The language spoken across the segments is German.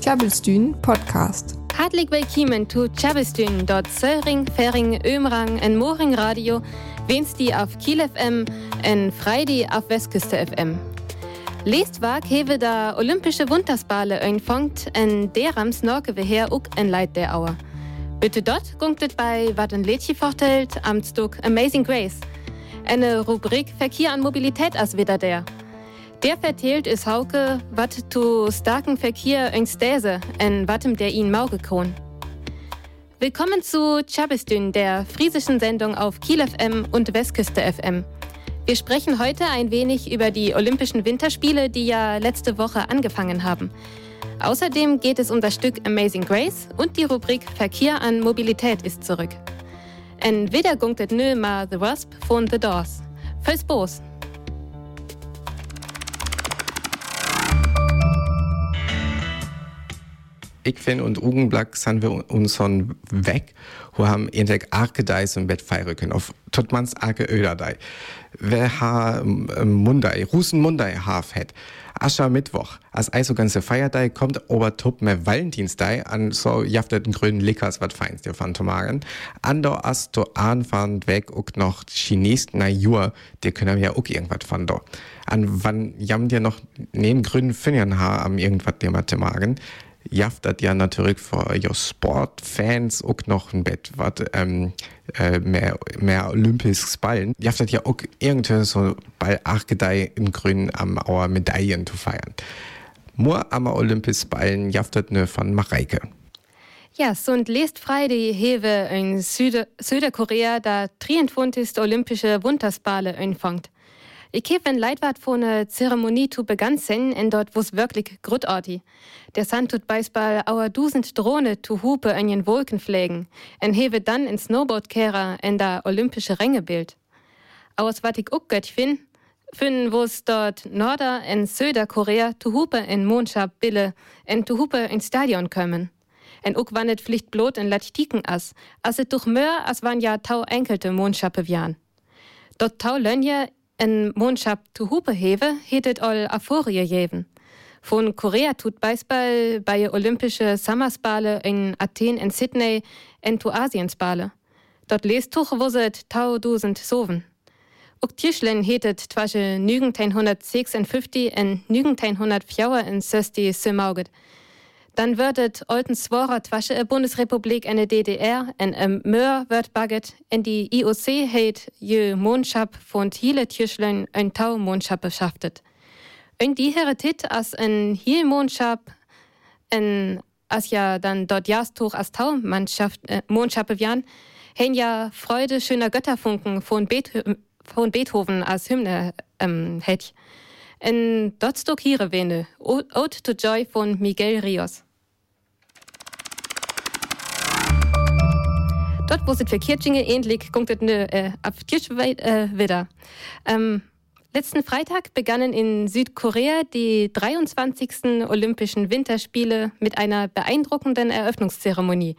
Tjabelstuen Podcast. Hartelijk willkommen zu Tjabelstuen, dort Söring, Fering, Ömrang en Moring Radio, die auf Kiel FM en Freidi auf Westküste FM. Lest wag hewe da Olympische Wintersbale empfangt en derams norke we her ook en Leid der Auer. Bitte dort gunktet bei wat ein Lädchen vortelt, Amtsdruck Amazing Grace. Eine Rubrik Verkehr an Mobilität as wieder der. Der vertelt is Hauke, wat zu starken Verkehr in Stäse en watem der ihn Mauge. Willkommen zu Chabistün, der friesischen Sendung auf Kiel FM und Westküste FM. Wir sprechen heute ein wenig über die Olympischen Winterspiele, die ja letzte Woche angefangen haben. Außerdem geht es um das Stück Amazing Grace und die Rubrik Verkehr an Mobilität ist zurück. En wieder gunktet nö ma The Wasp von The Doors. Fürs Bos. Ich finde, und Ugenblack sind wir uns schon weg, wo haben endlich arke Deis im Bett feiern auf Totmans arke Öderdei. Wer ha ähm, Mundai, Russen Mundai haf het. Ascher Mittwoch, als also ganze Feierdei kommt ober Tupp mehr Valentinsdei an so jaftet den grünen Lickers wat feinst dir von Tomagen. Andor as to anfahren weg und noch Chinesen na Jur, die können ja auch irgendwas do. An wann jam dir noch neben grünen Finnern ha am irgendwas der Mathemagen jaftet ja natürlich für jo Sportfans auch noch ein Bett, was ähm, äh, mehr, mehr olympisches Ballen. Jaftet ja auch irgendwie so bei Achgedei in Grün am Auer Medaillen zu feiern. Nur am Olympisch Ballen jaftet ne von Mareike. Ja, so und lest frei die Hewe in Süde, Südkorea, da 23. olympische Wintersbale empfängt. Ich habe ein Leitwart von einer Zeremonie zu begangen, in dort es wirklich großartig. Der Sand tut beispiel auer dusend Drohne zu Hupe in den Wolken pflegen, en hewe dann in Snowboardkehrer in der olympische Rängebild. Aus wat ich auch gött fin, finden wo's dort Norder in Südkorea zu Hupe in Mondschab Bille, en zu Hupe in Stadion kommen. En ook wann et pflicht blot in Latiken as, as et durch mehr as wann ja tau enkelte Mondschappe wian. Dort tau Lönje en Mondschap zu Hupe hewe, hetet all Aforie jeven. Von Korea tut Beisball bei Olympische Summersbale in Athen und Sydney en tu Asiensbale. Dort lest tuch wuset tau dusend soven. Ook Tischlen hetet twasche 1956 en 1904 in Sösti Sömauget. Dann würdet olten Sworer twasche e Bundesrepublik eine DDR en em Möhr wird bagget en die IOC heit je Mondschap von Thiele Tischlen ein Tau Mondschap beschaftet. Und die Heritit als ein Hielmondschap, en as ja dann dort jastuch as Taumannschaft äh, Mondschappe wian, hen ja Freude schöner Götterfunken von, Beetho von Beethoven als Hymne ähm, het. En dort wene, Ode to Joy von Miguel Rios. Dort, wo es für Kirchinge ähnlich, kommt es äh, auf Kirchweit äh, wieder. Ähm, Letzten Freitag begannen in Südkorea die 23. Olympischen Winterspiele mit einer beeindruckenden Eröffnungszeremonie.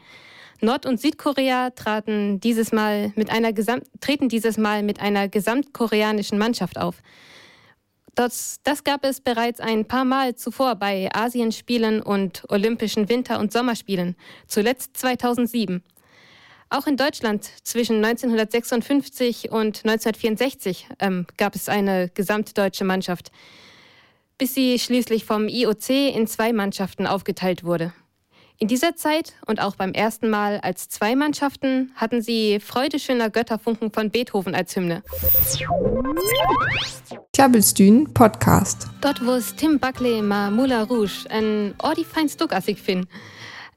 Nord- und Südkorea traten dieses Mal mit einer Gesamt treten dieses Mal mit einer gesamtkoreanischen Mannschaft auf. Das, das gab es bereits ein paar Mal zuvor bei Asienspielen und Olympischen Winter- und Sommerspielen, zuletzt 2007. Auch in Deutschland zwischen 1956 und 1964 ähm, gab es eine gesamtdeutsche Mannschaft, bis sie schließlich vom IOC in zwei Mannschaften aufgeteilt wurde. In dieser Zeit und auch beim ersten Mal als zwei Mannschaften hatten sie Freude schöner Götterfunken von Beethoven als Hymne. Klabbelstühn Podcast. Dort wo es Tim Buckley ma Moulin Rouge ein ordi fein Stuck as ich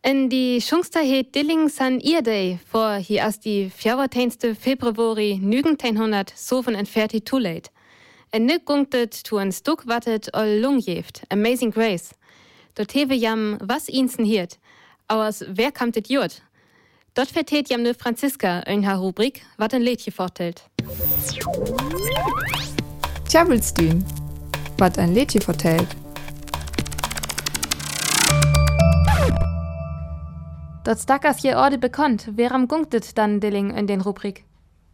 En die Schungster het Dilling san Irdei vor hi as die 14. Februari 1900 soven entfernt too late. En nu gunktet tu en stuk wattet ol lungjeft, Amazing Grace. Dort hewe jam was insen hiert, aus wer kamtet jurt. Dort vertät jam ne Franziska in haar Rubrik, wat ein Lädchen vortelt. Tjabelstühn, wat ein Lädchen vertellt. Dort stackers je Orde bekannt, wer am gunktet dann Dilling in den Rubrik.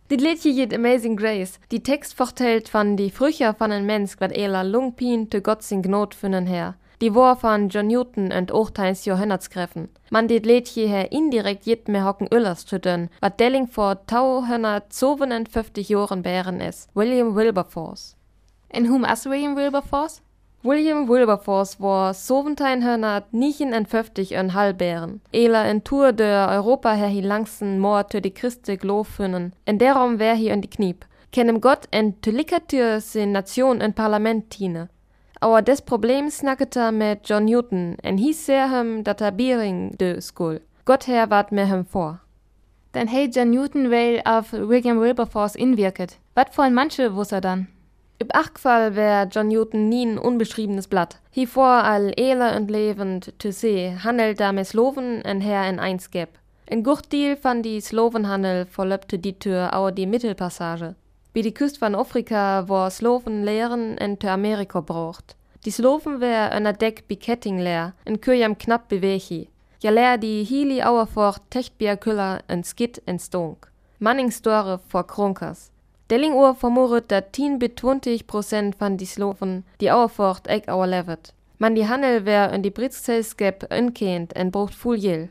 Dit Liedje jiet Amazing Grace, die Text vertellt van die Frücher van en Mensch, wat ela Lungpin te Gott sin Gnot fünnen her. Die war von John Newton und ochteins Jahrhundertsgriffen. Man dit Lädje her indirekt jit mehr hocken Ullers tüden, wat Delling vor 1250 Jahren bären is. William Wilberforce. En whom as William Wilberforce? William Wilberforce war 1759 en halbären. Ela en Tour de Europa her hi langsten Moor te die Christe glofunnen. En derom wär hi en die Kniep. Kennem Gott en tulikatur sin Nation en Parlament tiene. Aber des Problems snackete mit John Newton en hi sehr hem dat er Biering de skul. Gott her wart mir hem vor. Dann hey John Newton weil auf William Wilberforce inwirket. Wat wollen manche wuss er dann? Üb Achtfall wär John Newton nie ein unbeschriebenes Blatt. Hi vor all ele und lebend zu see, handelt da mit Slowen en her in eins gäb. In Gurtdeal fand die Slowenhandel verlöpte die Tür auer die Mittelpassage. Wie die Küste von Afrika, wo Slowen lehren en zu Amerika braucht. Die Slowen wär einer Deck Biketting leer, en Kürjam knapp bewechi. Ja leer die Hili auerfort Techtbier Küller en Skit en Stonk. Manningstore vor Kronkers. Dellinguhr vermutet dat 10 bis 20 Prozent van die Sloven die auerfort eg auerlevet. Man die Handel wär in die Britzselskep unkent en braucht full.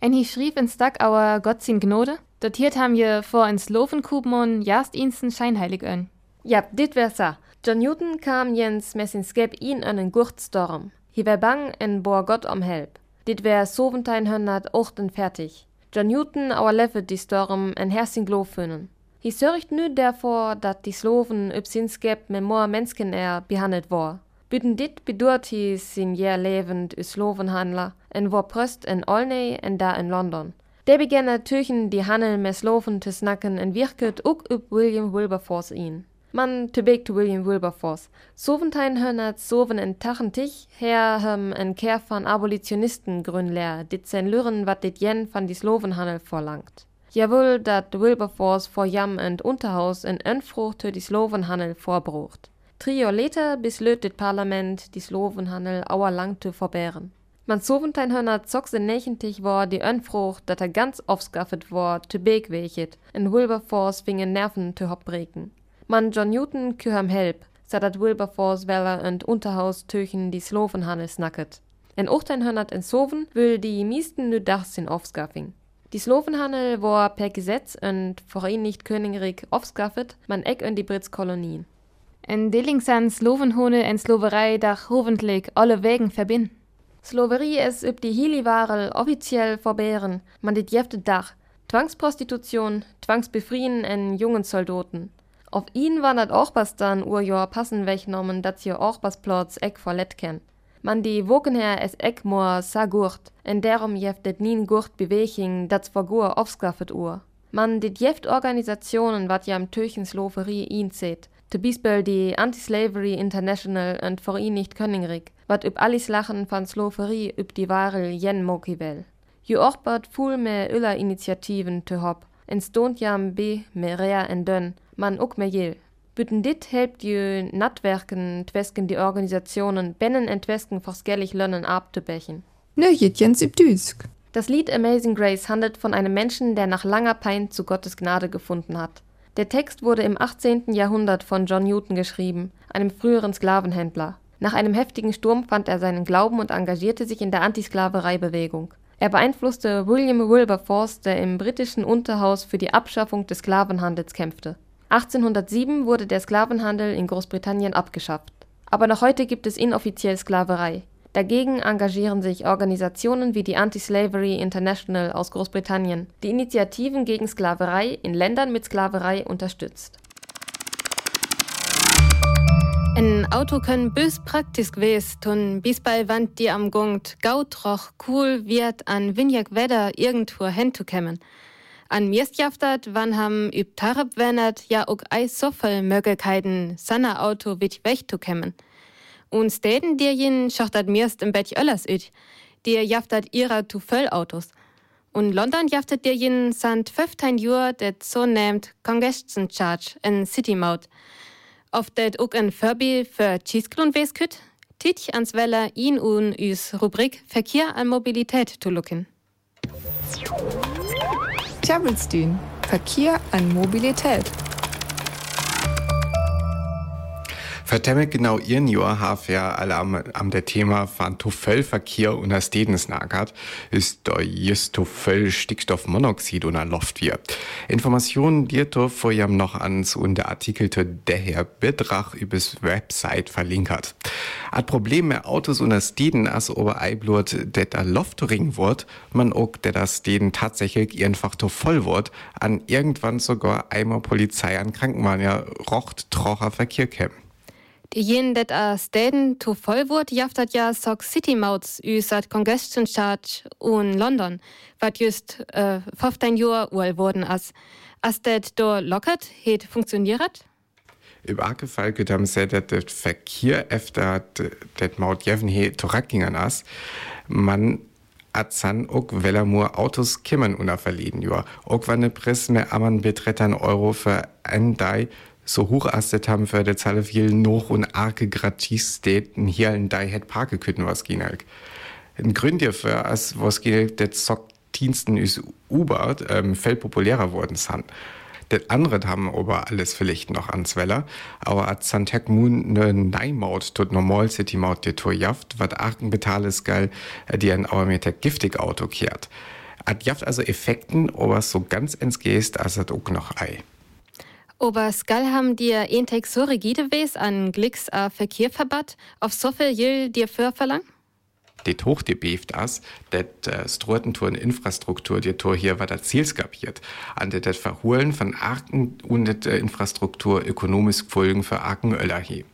En hi schrieb in Stack auer Gott sin Gnode? Datiert haben je vor ins Lovenkubmon jast insten scheinheilig ön. Ja, dit wär sa. John Newton kam jens mes in Skep in einen Gurtstorm. Hi wär bang en boer Gott om help. Dit wär 1748 fertig. John Newton auerlevet die Storm en hersing Glofönen. Hi sørgt nu derfor, dat die Sloven upp sin skep med more mennesken er behandlet vor. Bytten dit bedurt hi sin jær levend u Slovenhandler, en vor prøst en Olney en da in London. Der beginner tüchen die Handel med Sloven te snakken en virket ook upp William Wilberforce in. Man te bek to William Wilberforce. Soventein hönnert soven en tachentich, her hem en keer van Abolitionisten grünleer, dit zijn luren wat dit jen van die Slovenhandel verlangt. Jawohl, dat Wilberforce vor Jam und Unterhaus in Önfrucht für die Slowenhandel vorbrucht. Jahre later beslöt das Parlament, die Slowenhandel auerlang zu verbehren. Man 1796 war die Önfrucht, dat er ganz aufskaffet war, zu begwechet, in Wilberforce fingen Nerven zu hopbreken. Man John Newton küham help, so dat Wilberforce Weller und Unterhaus töchen die Slowenhandel snacket. In 1807 will die meisten nu dach sin aufskaffing. Die Slowenhandel war per Gesetz und Vereinigt Königreich aufskaffet, man eck in die Britzkolonien. En Dillingsan Slowenhone en Slowerei dach hoffentlich alle Wegen verbinden. Slowerie es üb die Hiliwarel offiziell verbehren, man dit jefte Dach, Zwangsprostitution, Zwangsbefrieden en jungen Soldaten. Auf ihn wandert auch was dann urjor passen wegnommen, dat sie auch was Plotz eck verlet ken. Man die wokenher es eck moor sa gurt, en derom jeftet nien gurt Beweging, dat vergur aufskaffet ur. Man dit jeft Organisationen wat jam Türchens Loferie ihn zet, te Bispel die Anti-Slavery International und Vereinigt Königreich, wat üb alles lachen van Sloverie üb die Warel jen mokivel. Ju ochbert full me Öller Initiativen te hop, en stont jam be me rea en dön, man ook me jel. Bütten dit helpt ju Natwerken twesken die Organisationen bennen entwesken forskellig lönnen abzubechen. Nö, jet Jens üb Düsk. Das Lied Amazing Grace handelt von einem Menschen, der nach langer Pein zu Gottes Gnade gefunden hat. Der Text wurde im 18. Jahrhundert von John Newton geschrieben, einem früheren Sklavenhändler. Nach einem heftigen Sturm fand er seinen Glauben und engagierte sich in der Antisklavereibewegung. Er beeinflusste William Wilberforce, der im britischen Unterhaus für die Abschaffung des Sklavenhandels kämpfte. 1807 wurde der Sklavenhandel in Großbritannien abgeschafft. Aber noch heute gibt es inoffiziell Sklaverei. Dagegen engagieren sich Organisationen wie die Anti-Slavery International aus Großbritannien, die Initiativen gegen Sklaverei in Ländern mit Sklaverei unterstützt. Ein Auto können bös praktisch gewesen, tun bis bei Wand die am Gungt gautroch cool wird an Winjak Wetter irgendwo hinzukommen. An mirstjaftat wann ham üb Tarab wennert ja ook ei so viel Möglichkeiten, sanna Auto wit wegzukommen. Und Städten dirjen schachtat mirst im Bett öllers üt, dir jaftat ihrer zu Autos. Und London jaftat dirjen sant 15 Jür det so nennt Congestion Charge in City Mode. Auf det ook ein Furby für Cheeseklon wesküt, titch ans Weller ihn un üs Rubrik Verkehr an Mobilität zu lucken. Tjabelstün. Verkehr an Mobilität. Vertemme genau ihren Jahr haf ja alle am, am der Thema von Tuffellverkehr und das Stedens nagert, ist da just Tuffell Stickstoffmonoxid und an Luft wir. Informationen dir to vorjam noch ans und der Artikel der Betrag übers Website verlinkert. At Problem mit Autos und das Steden as ober Eiblut, der da Loftring wird, man auch der das Steden tatsächlich einfach to voll wird, an irgendwann sogar einmal Polizei an Krankenwagen ja rocht trocher Verkehr kämen. Jen det a städen to vollwurt jaftat ja sok City Mouts us at Congestion Charge un London, wat just äh, 15 Joer uel wurden as. As det do lockert het funktioniert? Im Fall geht am se dat der Verkehr efter det Maut jeven he torakingen as. Man Azan ook Wellermoor Autos kimmen una verleden Jahr. Ook wann ne Press mehr amman betrettern Euro für ein Dei so hoch astet haben für der Zahl viel noch und arke gratis steten hier in dei het parke kütten was ging halt. Ein Grund dafür, als was geht, der Zockdiensten ist Uber, ähm, viel populärer worden sind. Das andere haben aber alles vielleicht noch ans Weller, aber als Santec Moon ne Neimaut tut normal City Maut die Tour jaft, wat arken betales geil, äh, die ein der giftig Auto kehrt. At jaft also Effekten, aber so ganz ins Geist, als hat auch noch Ei. Aber skal haben dir entek so rigide wes an Glicks a Verkehrverband auf so viel Jil dir für verlangt? det hochgebeeft as, dat äh, Strotenturen Infrastruktur die Tor hier war der Zielskapiert, an det dat Verholen von Arken und äh, Infrastruktur ökonomisch Folgen für Arken Öller hier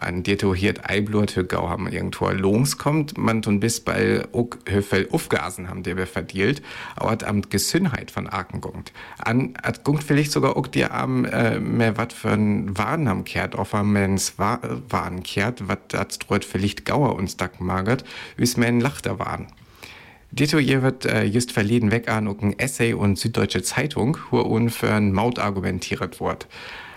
an Dito hiert Eiblut für Gau haben irgendwo Lohns kommt, man tun bis bei ook Höfel aufgasen haben, der wir verdient, aber am Gesündheit von Arken gungt. An, hat gungt vielleicht sogar ook dir am, äh, mehr wat für ein Waren am kehrt, auf am mens Waren kehrt, wat hat streut vielleicht Gauer uns dack magert, wie's men Lachter waren. Dito hier wird äh, just verleden weg an Essay und Süddeutsche Zeitung, wo un für ein Maut argumentiert wird.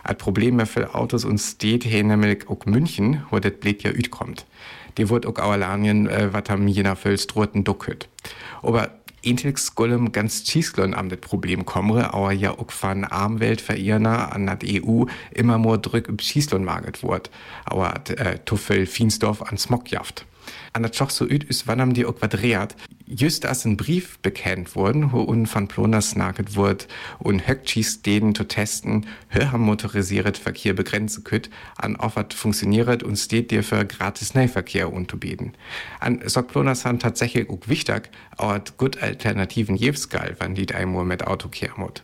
Ein Problem für Autos und steht hier nämlich auch München, wo das Blät ja kommt. Die wird auch Auerlanien, äh, was am jener Völstroten ducket. Aber Intix Gollum ganz Chiesglon am das Problem komme, aber ja auch von Armwelt verirrner an der EU immer more Drück im Schießlon maget wird. Aber äh, Tuffel Fiensdorf an Smogjaft. An der Choch so üt ist wann am die auch dreht, just als ein Brief bekannt worden, wo un von Plonas naget wird und höckschießt denen zu testen, hör ham motorisiert Verkehr begrenzen könnt, an offert funktioniert und steht dir für gratis Nahverkehr unterbieten. An sok Plonas han tatsächlich auch wichtig, aber gut Alternativen jewskal, wann die einmal mit Auto kehrmut.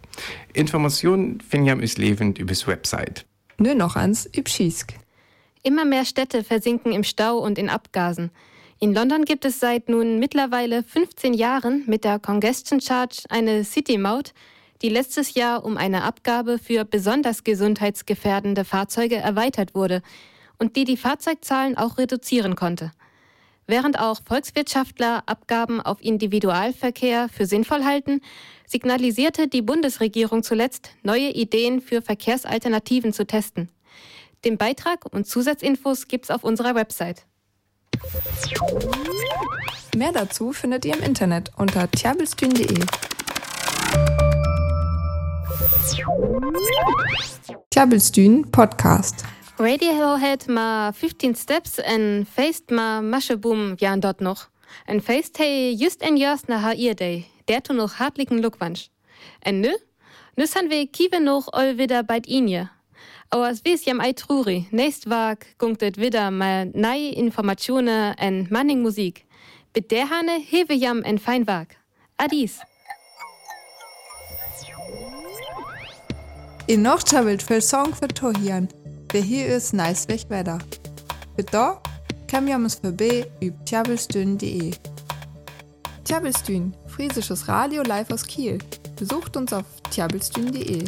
Informationen finden jam is lebend übers Website. Nur noch ans Übschiesk. Immer mehr Städte versinken im Stau und in Abgasen. In London gibt es seit nun mittlerweile 15 Jahren mit der Congestion Charge eine City-Maut, die letztes Jahr um eine Abgabe für besonders gesundheitsgefährdende Fahrzeuge erweitert wurde und die die Fahrzeugzahlen auch reduzieren konnte. Während auch Volkswirtschaftler Abgaben auf Individualverkehr für sinnvoll halten, signalisierte die Bundesregierung zuletzt, neue Ideen für Verkehrsalternativen zu testen. Den Beitrag und Zusatzinfos gibt's auf unserer Website. Mehr dazu findet ihr im Internet unter tjabelstün.de. Tjabelstün Podcast. Radiohead ma 15 Steps en feest ma Mascheboom jan dort noch. En feest hey just en jas na ha ihr day. Der tu noch hartlichen Glückwunsch. En nö? Nüs han we kiewe noch all wieder bei inje. Aber es wies jam ei truri. Nächst wag gunktet wieder mal neue Informationen en manning Musik. Mit der Hane hewe jam en fein wag. Adis. In noch wild für Song für Tohian. Wer hier ist nice wetter. Bitte kam jams vorbei üb tjabelstün.de. Tjabelstün, friesisches Radio live aus Kiel. Besucht uns auf tjabelstün.de.